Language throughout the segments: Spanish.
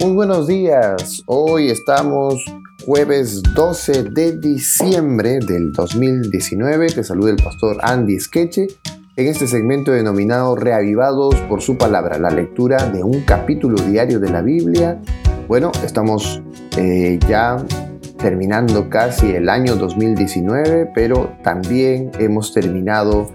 Muy buenos días. Hoy estamos jueves 12 de diciembre del 2019. Te saluda el pastor Andy Skeche en este segmento denominado Reavivados por su palabra, la lectura de un capítulo diario de la Biblia. Bueno, estamos eh, ya terminando casi el año 2019, pero también hemos terminado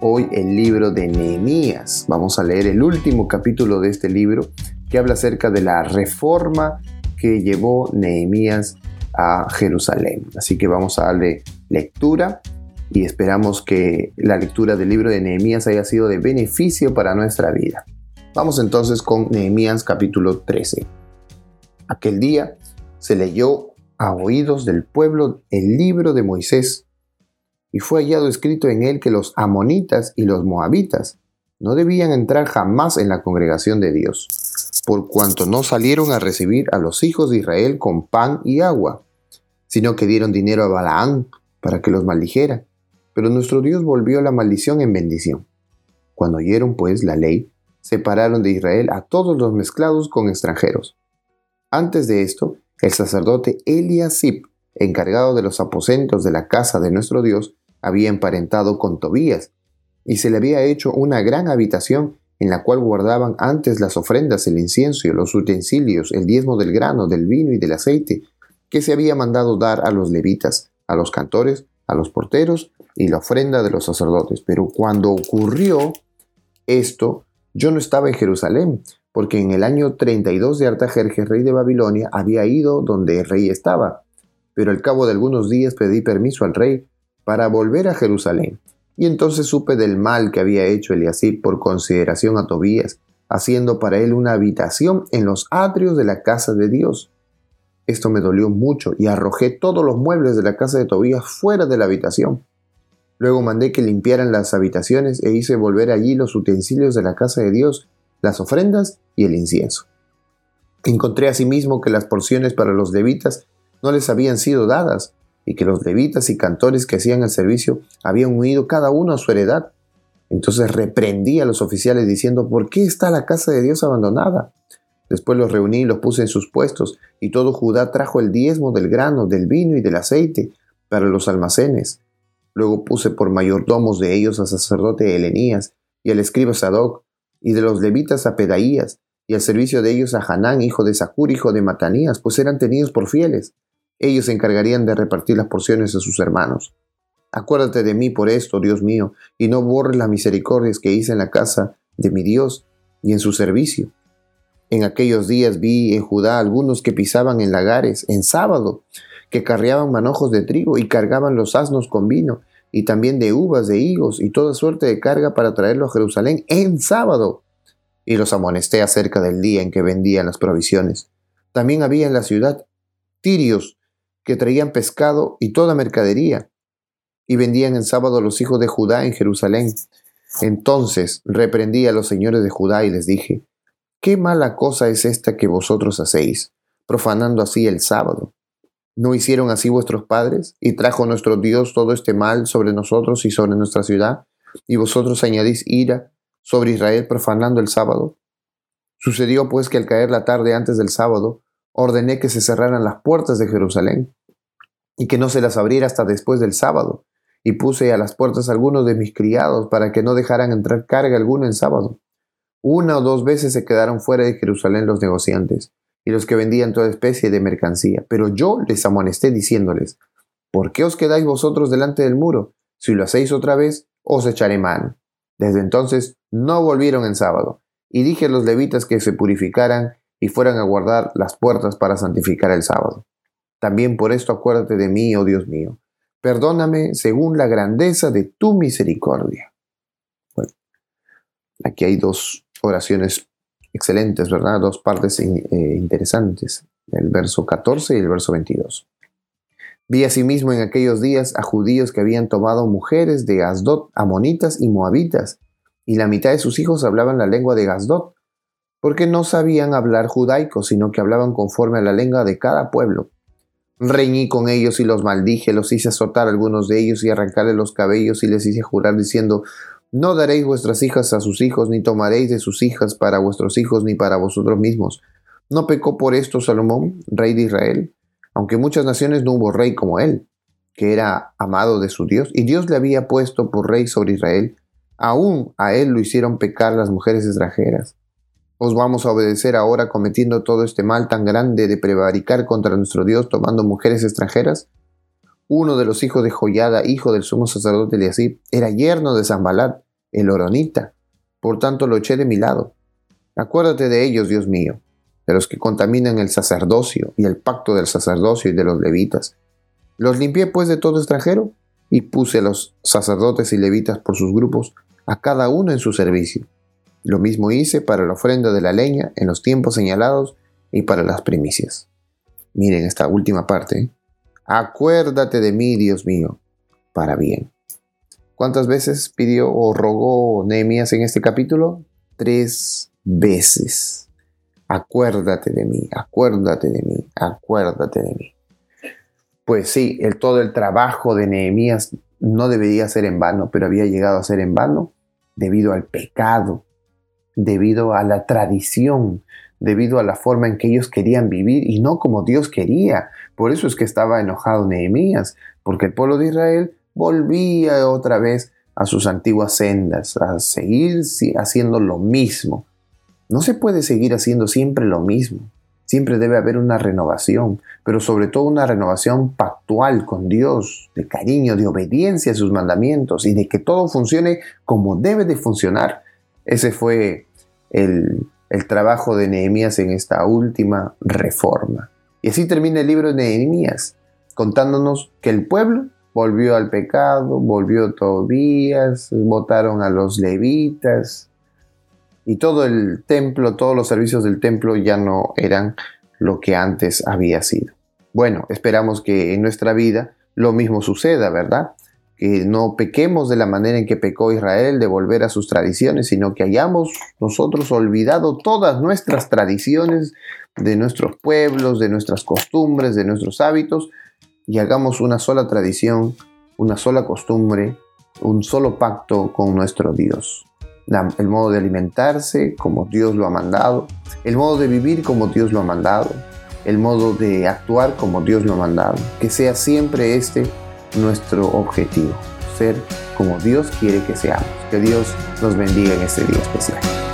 hoy el libro de Nehemías. Vamos a leer el último capítulo de este libro que habla acerca de la reforma que llevó Nehemías a Jerusalén. Así que vamos a darle lectura y esperamos que la lectura del libro de Nehemías haya sido de beneficio para nuestra vida. Vamos entonces con Nehemías capítulo 13. Aquel día se leyó a oídos del pueblo el libro de Moisés y fue hallado escrito en él que los amonitas y los moabitas no debían entrar jamás en la congregación de Dios, por cuanto no salieron a recibir a los hijos de Israel con pan y agua, sino que dieron dinero a Balaán para que los maldijera. Pero nuestro Dios volvió la maldición en bendición. Cuando oyeron pues la ley, separaron de Israel a todos los mezclados con extranjeros. Antes de esto, el sacerdote Eliasib, encargado de los aposentos de la casa de nuestro Dios, había emparentado con Tobías, y se le había hecho una gran habitación en la cual guardaban antes las ofrendas, el incienso, los utensilios, el diezmo del grano, del vino y del aceite, que se había mandado dar a los levitas, a los cantores, a los porteros y la ofrenda de los sacerdotes. Pero cuando ocurrió esto, yo no estaba en Jerusalén, porque en el año 32 de Artajerjes, rey de Babilonia, había ido donde el rey estaba. Pero al cabo de algunos días pedí permiso al rey para volver a Jerusalén. Y entonces supe del mal que había hecho Eliasib por consideración a Tobías, haciendo para él una habitación en los atrios de la casa de Dios. Esto me dolió mucho y arrojé todos los muebles de la casa de Tobías fuera de la habitación. Luego mandé que limpiaran las habitaciones e hice volver allí los utensilios de la casa de Dios, las ofrendas y el incienso. Encontré asimismo que las porciones para los levitas no les habían sido dadas, y que los levitas y cantores que hacían el servicio habían huido cada uno a su heredad. Entonces reprendí a los oficiales diciendo, ¿por qué está la casa de Dios abandonada? Después los reuní y los puse en sus puestos, y todo Judá trajo el diezmo del grano, del vino y del aceite para los almacenes. Luego puse por mayordomos de ellos al sacerdote Helenías y al escriba Sadoc, y de los levitas a Pedaías, y al servicio de ellos a Hanán, hijo de Sacur, hijo de Matanías, pues eran tenidos por fieles. Ellos se encargarían de repartir las porciones a sus hermanos. Acuérdate de mí por esto, Dios mío, y no borres las misericordias que hice en la casa de mi Dios y en su servicio. En aquellos días vi en Judá algunos que pisaban en lagares en sábado, que carreaban manojos de trigo y cargaban los asnos con vino, y también de uvas, de higos y toda suerte de carga para traerlo a Jerusalén en sábado. Y los amonesté acerca del día en que vendían las provisiones. También había en la ciudad tirios que traían pescado y toda mercadería, y vendían en sábado a los hijos de Judá en Jerusalén. Entonces reprendí a los señores de Judá y les dije, ¿qué mala cosa es esta que vosotros hacéis, profanando así el sábado? ¿No hicieron así vuestros padres? Y trajo nuestro Dios todo este mal sobre nosotros y sobre nuestra ciudad, y vosotros añadís ira sobre Israel profanando el sábado. Sucedió pues que al caer la tarde antes del sábado, ordené que se cerraran las puertas de Jerusalén y que no se las abriera hasta después del sábado, y puse a las puertas algunos de mis criados para que no dejaran entrar carga alguna en sábado. Una o dos veces se quedaron fuera de Jerusalén los negociantes y los que vendían toda especie de mercancía, pero yo les amonesté diciéndoles, ¿por qué os quedáis vosotros delante del muro? Si lo hacéis otra vez, os echaré mano. Desde entonces no volvieron en sábado, y dije a los levitas que se purificaran y fueran a guardar las puertas para santificar el sábado. También por esto acuérdate de mí, oh Dios mío. Perdóname según la grandeza de tu misericordia. Aquí hay dos oraciones excelentes, ¿verdad? Dos partes eh, interesantes, el verso 14 y el verso 22. Vi asimismo en aquellos días a judíos que habían tomado mujeres de Asdod, amonitas y moabitas, y la mitad de sus hijos hablaban la lengua de Asdod, porque no sabían hablar judaico, sino que hablaban conforme a la lengua de cada pueblo. Reñí con ellos y los maldije, los hice azotar algunos de ellos y arrancarle los cabellos y les hice jurar diciendo, no daréis vuestras hijas a sus hijos, ni tomaréis de sus hijas para vuestros hijos, ni para vosotros mismos, No pecó por esto Salomón, rey de Israel, aunque muchas naciones no hubo rey como él, que era amado de su Dios, y Dios le había puesto por rey sobre Israel, aún a él lo hicieron pecar las mujeres extranjeras. ¿Os vamos a obedecer ahora cometiendo todo este mal tan grande de prevaricar contra nuestro Dios tomando mujeres extranjeras? Uno de los hijos de Joyada, hijo del sumo sacerdote Eliasib, era yerno de Zambalat, el oronita. Por tanto lo eché de mi lado. Acuérdate de ellos, Dios mío, de los que contaminan el sacerdocio y el pacto del sacerdocio y de los levitas. Los limpié pues de todo extranjero y puse a los sacerdotes y levitas por sus grupos, a cada uno en su servicio lo mismo hice para la ofrenda de la leña en los tiempos señalados y para las primicias. Miren esta última parte. Acuérdate de mí, Dios mío, para bien. ¿Cuántas veces pidió o rogó Nehemías en este capítulo? Tres veces. Acuérdate de mí, acuérdate de mí, acuérdate de mí. Pues sí, el, todo el trabajo de Nehemías no debería ser en vano, pero había llegado a ser en vano debido al pecado debido a la tradición, debido a la forma en que ellos querían vivir y no como Dios quería. Por eso es que estaba enojado Nehemías, porque el pueblo de Israel volvía otra vez a sus antiguas sendas, a seguir haciendo lo mismo. No se puede seguir haciendo siempre lo mismo. Siempre debe haber una renovación, pero sobre todo una renovación pactual con Dios, de cariño, de obediencia a sus mandamientos y de que todo funcione como debe de funcionar. Ese fue el, trabajo de Nehemías en esta última reforma. Y así termina el libro de Nehemías, contándonos que el pueblo volvió al pecado, volvió Tobías, votaron a los levitas, y todo el templo, todos los servicios del templo ya no eran lo que antes había sido. Bueno, esperamos que en nuestra vida lo mismo suceda, ¿verdad? Que no pequemos de la manera en que pecó Israel de volver a sus tradiciones, sino que hayamos nosotros olvidado todas nuestras tradiciones de nuestros pueblos, de nuestras costumbres, de nuestros hábitos, y hagamos una sola tradición, una sola costumbre, un solo pacto con nuestro Dios. El modo de alimentarse como Dios lo ha mandado, el modo de vivir como Dios lo ha mandado, el modo de actuar como Dios lo ha mandado. Que sea siempre este nuestro objetivo, ser como Dios quiere que seamos. Que Dios nos bendiga en este día especial.